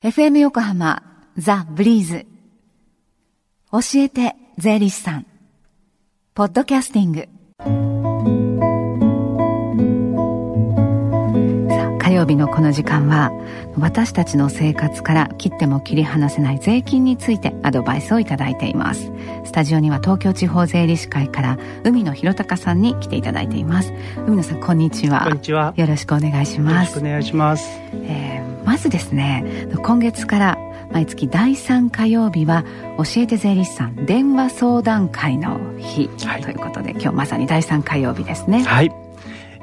FM 横浜ザ・ブリーズ。教えて税理士さん。ポッドキャスティング。さあ火曜日のこの時間は私たちの生活から切っても切り離せない税金についてアドバイスをいただいています。スタジオには東京地方税理士会から海野博隆さんに来ていただいています。海野さんこんにちは。こんにちは。よろしくお願いします。よろしくお願いします、えーまずですね今月から毎月第3火曜日は教えて税理士さん電話相談会の日、はい。ということで今日まさに第3火曜日ですね。はい、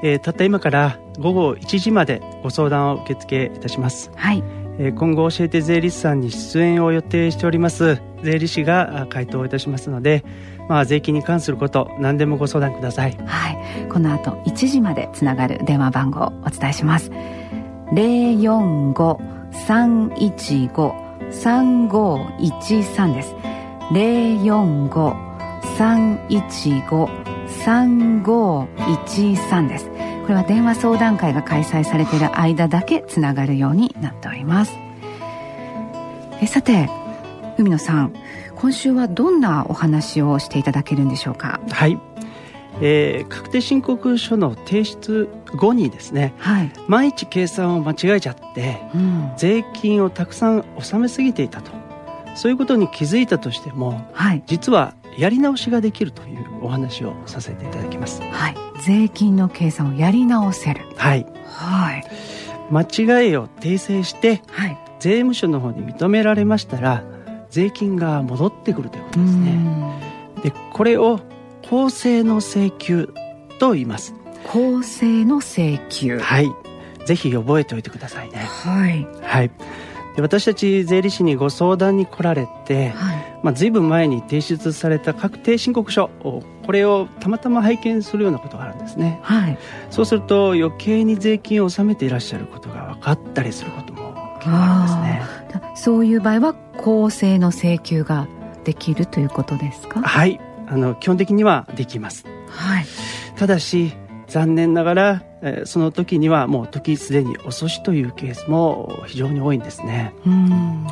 えーたった今から午後1時までご相談を受付いたします、はい。えー今後教えて税理士さんに出演を予定しております。税理士があ回答いたしますのでまあ税金に関すること何でもご相談ください。はい。この後1時までつながる電話番号をお伝えします045-315-3513です。045-315-3513です。これは電話相談会が開催されている間だけつながるようになっております。えさて海野さん今週はどんなお話をしていただけるんでしょうか？はい、えー確定申告書の提出後にですねはい、万一計算を間違えちゃってうん、税金をたくさん納めすぎていたと。そういうことに気づいたとしてもはい。実はやり直しができるというお話をさせていただきます。はい。税金の計算をやり直せる。はい。はい。間違いを訂正してはい。税務署の方に認められましたら税金が戻ってくるということうですね。ん。でこれを公正の請求と言います。公正の請求はい。ぜひ覚えておいてくださいね。はい。はい。で私たち税理士にご相談に来られて、はい。まあ、随分前に提出された確定申告書をこれをたまたま拝見するようなことがあるんですね。はい。そうすると余計に税金を納めていらっしゃることが分かったりすることも結構あるんですね。そういう場合は公正の請求ができるということですか？はいあの基本的にはできます。はい。ただし残念ながら、えーその時にはもう時すでに遅しというケースも非常に多いんですね。うん。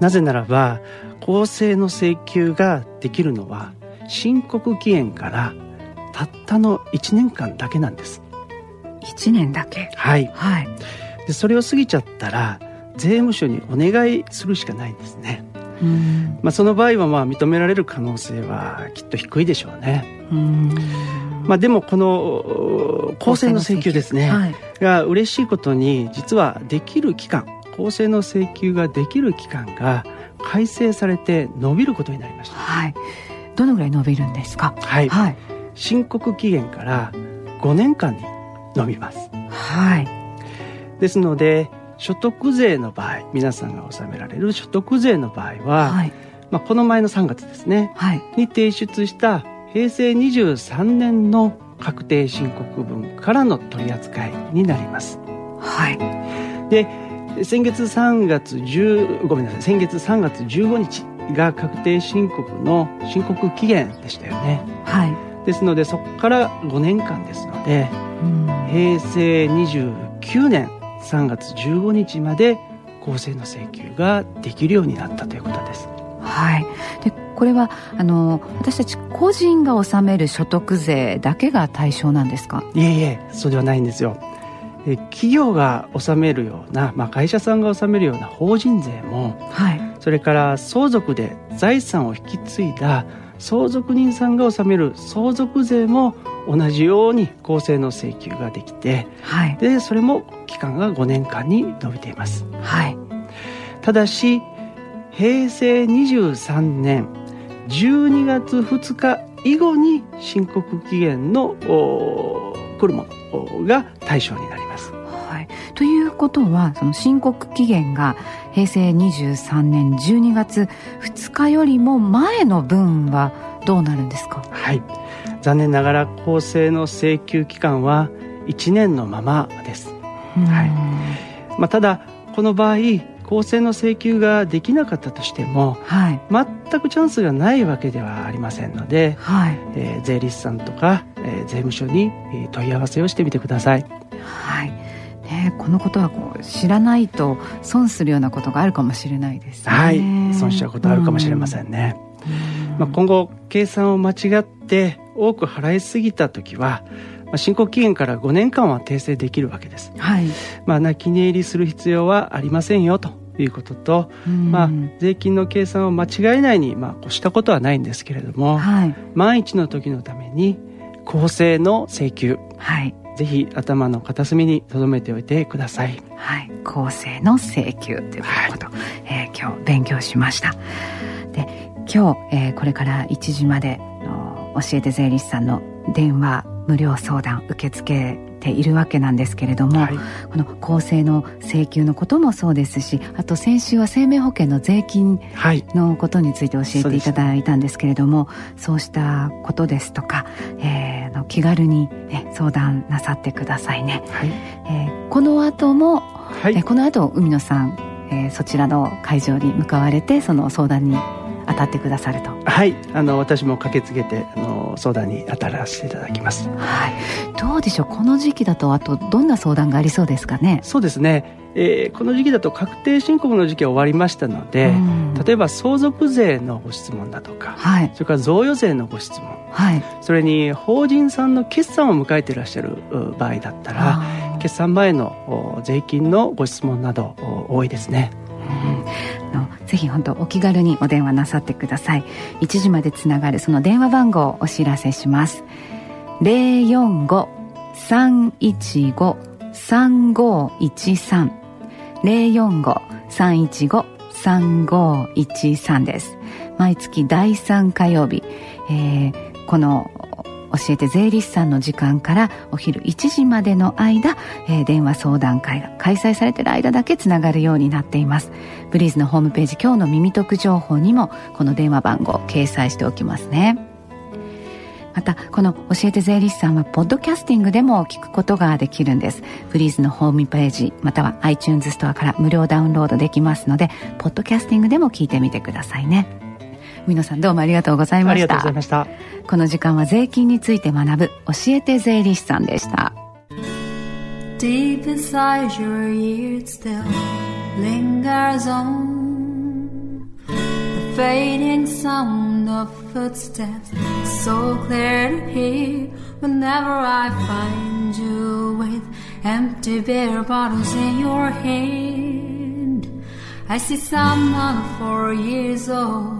なぜならば公正の請求ができるのは申告期限からたったの1年間だけなんです。一年だけ。はい。はい。でそれを過ぎちゃったら税務署にお願いするしかないんですね、うんまあ、その場合はまあ認められる可能性はきっと低いでしょうね、うん。まあ、でもこのお公正の請求ですね、はい。が嬉しいことに実はできる期間公正の請求ができる期間が改正されて伸びることになりました。はい。どのぐらい伸びるんですか？はい、はい。申告期限から5年間に伸びます。はい。ですので所得税の場合皆さんが納められる所得税の場合は、はい。まあ、この前の3月ですねはい。に提出した平成23年の確定申告分からの取り扱いになります。はい。で先月3月10ごめんなさい先月3月15日が確定申告の申告期限でしたよね。はい。ですのでそこから5年間ですのでうん。平成29年3月15日まで公正の請求ができるようになったということですはい。で、これはあの私たち個人が納める所得税だけが対象なんですか？いえいえそうではないんですよえ企業が納めるような、まあ、会社さんが納めるような法人税もはい。それから相続で財産を引き継いだ相続人さんが納める相続税も同じように公正の請求ができてはい。でそれも期間が5年間に伸びていますはい。ただし平成23年12月2日以後に申告期限のお来るものが対象になりますはい。ということはその申告期限が平成23年12月2日よりも前の分はどうなるんですか？はい残念ながら公正の請求期間は1年のままです、はいまあ、ただこの場合公正の請求ができなかったとしてもはい。全くチャンスがないわけではありませんので、はい。えー税理士さんとか、えー税務署にえー問い合わせをしてみてくださいはい。ね、このことはこう知らないと損するようなことがあるかもしれないですね。はい、損しちゃうことあるかもしれませんね。まあ、今後計算を間違って多く払いすぎた時は、まあ、申告期限から5年間は訂正できるわけです。はい。まあ、泣き寝入りする必要はありませんよということと、まあ、税金の計算を間違えないに、まあ、したことはないんですけれども、はい、万一の時のために公正の請求、はい、ぜひ頭の片隅に留めておいてください。はい、公正の請求ということ、はい、えー、今日勉強しました。で、今日、えー、これから1時までの教えて税理士さんの電話無料相談受け付けているわけなんですけれども、はい、この公正の請求のこともそうですしあと先週は生命保険の税金のことについて教えていただいたんですけれども、はい、そうしたことですとか、えー、の気軽に、ね、相談なさってくださいね。はい、えー、この後も、はい、えー、この後海野さん、えー、そちらの会場に向かわれてその相談に当たってくださると。はい。あの私も駆けつけてあの相談に当たらせていただきます。はい。どうでしょう？この時期だとあとどんな相談がありそうですかね？そうですね。えー、この時期だと確定申告の時期は終わりましたので、うん、例えば相続税のご質問だとか、はい、それから贈与税のご質問、はい、それに法人さんの決算を迎えていらっしゃる場合だったら決算前の税金のご質問など多いですね。うん、のぜひ本当お気軽にお電話なさってください。1時までつながるその電話番号をお知らせします。045-315-3513 045-315-3513です。毎月第3火曜日、えー、この教えて税理士さんの時間からお昼1時までの間、えー、電話相談会が開催されている間だけつながるようになっています。ブリーズのホームページ今日の耳得情報にもこの電話番号掲載しておきますね。またこの教えて税理士さんはポッドキャスティングでも聞くことができるんです。フリーズのホームページまたは iTunes ストアから無料ダウンロードできますのでポッドキャスティングでも聞いてみてくださいね。海野さんどうもありがとうございましたありがとうございましたこの時間は税金について学ぶ教えて税理士さんでした Deep inside your ears still lingers on The fading sound of footsteps So clear to hear Whenever I find you with Empty beer bottles in your hand I see someone four years old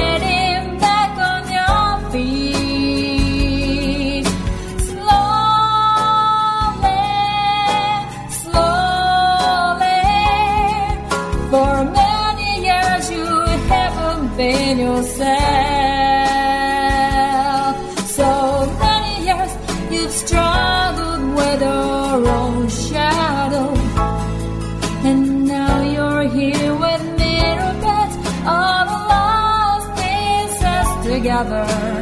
struggled with your own shadow. And now you're here with mirror all the lost pieces together.